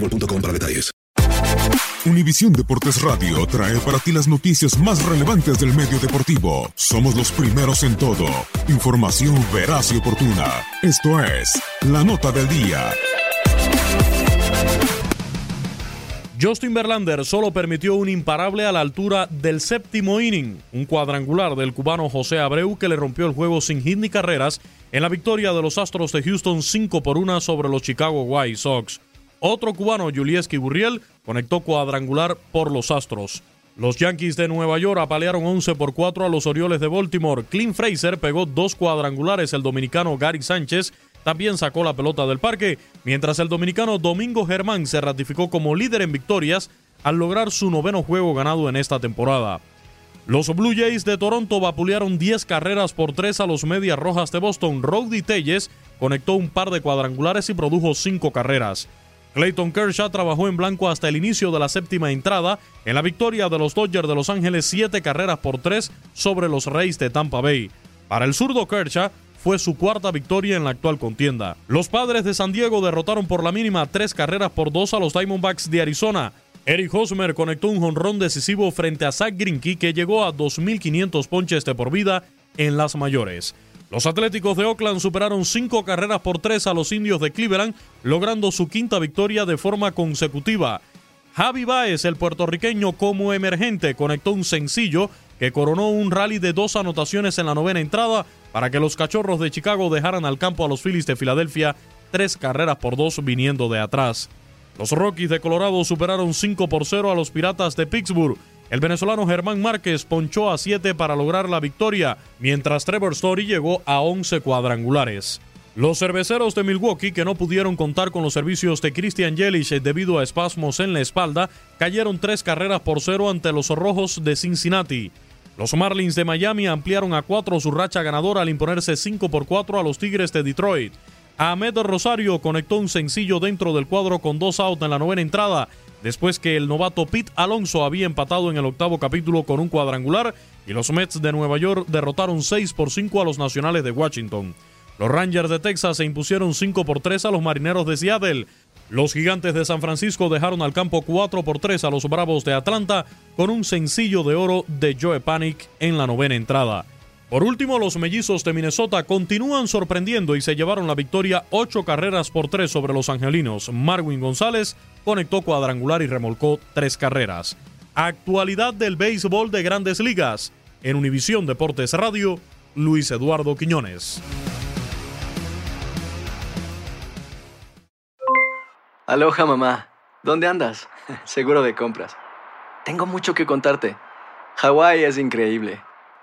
boostmobile.com. Univisión Deportes Radio trae para ti las noticias más relevantes del medio deportivo. Somos los primeros en todo. Información veraz y oportuna. Esto es La Nota del Día. Justin Verlander solo permitió un imparable a la altura del séptimo inning, un cuadrangular del cubano José Abreu que le rompió el juego sin hit ni carreras en la victoria de los Astros de Houston 5 por 1 sobre los Chicago White Sox. Otro cubano, Julieski Burriel, conectó cuadrangular por los Astros. Los Yankees de Nueva York apalearon 11 por 4 a los Orioles de Baltimore. Clint Fraser pegó dos cuadrangulares. El dominicano Gary Sánchez también sacó la pelota del parque, mientras el dominicano Domingo Germán se ratificó como líder en victorias al lograr su noveno juego ganado en esta temporada. Los Blue Jays de Toronto vapulearon 10 carreras por 3 a los Medias Rojas de Boston. Rowdy Telles conectó un par de cuadrangulares y produjo 5 carreras. Clayton Kershaw trabajó en blanco hasta el inicio de la séptima entrada en la victoria de los Dodgers de Los Ángeles 7 carreras por 3 sobre los Reyes de Tampa Bay. Para el zurdo Kershaw fue su cuarta victoria en la actual contienda. Los padres de San Diego derrotaron por la mínima 3 carreras por 2 a los Diamondbacks de Arizona. Eric Hosmer conectó un jonrón decisivo frente a Zach Greinke que llegó a 2.500 ponches de por vida en las mayores. Los Atléticos de Oakland superaron cinco carreras por tres a los indios de Cleveland, logrando su quinta victoria de forma consecutiva. Javi Baez, el puertorriqueño como emergente, conectó un sencillo que coronó un rally de dos anotaciones en la novena entrada para que los cachorros de Chicago dejaran al campo a los Phillies de Filadelfia tres carreras por dos viniendo de atrás. Los Rockies de Colorado superaron 5 por 0 a los Piratas de Pittsburgh. El venezolano Germán Márquez ponchó a 7 para lograr la victoria, mientras Trevor Story llegó a 11 cuadrangulares. Los cerveceros de Milwaukee, que no pudieron contar con los servicios de Christian Yelich debido a espasmos en la espalda, cayeron tres carreras por cero ante los Rojos de Cincinnati. Los Marlins de Miami ampliaron a 4 su racha ganadora al imponerse 5 por 4 a los Tigres de Detroit. Ahmed Rosario conectó un sencillo dentro del cuadro con dos outs en la novena entrada después que el novato Pete Alonso había empatado en el octavo capítulo con un cuadrangular y los Mets de Nueva York derrotaron 6 por 5 a los Nacionales de Washington. Los Rangers de Texas se impusieron 5 por 3 a los Marineros de Seattle. Los Gigantes de San Francisco dejaron al campo 4 por 3 a los Bravos de Atlanta con un sencillo de oro de Joe Panic en la novena entrada. Por último, los mellizos de Minnesota continúan sorprendiendo y se llevaron la victoria 8 carreras por 3 sobre los angelinos. Marwin González conectó cuadrangular y remolcó 3 carreras. Actualidad del béisbol de grandes ligas. En Univisión Deportes Radio, Luis Eduardo Quiñones. Aloha mamá. ¿Dónde andas? Seguro de compras. Tengo mucho que contarte. Hawái es increíble.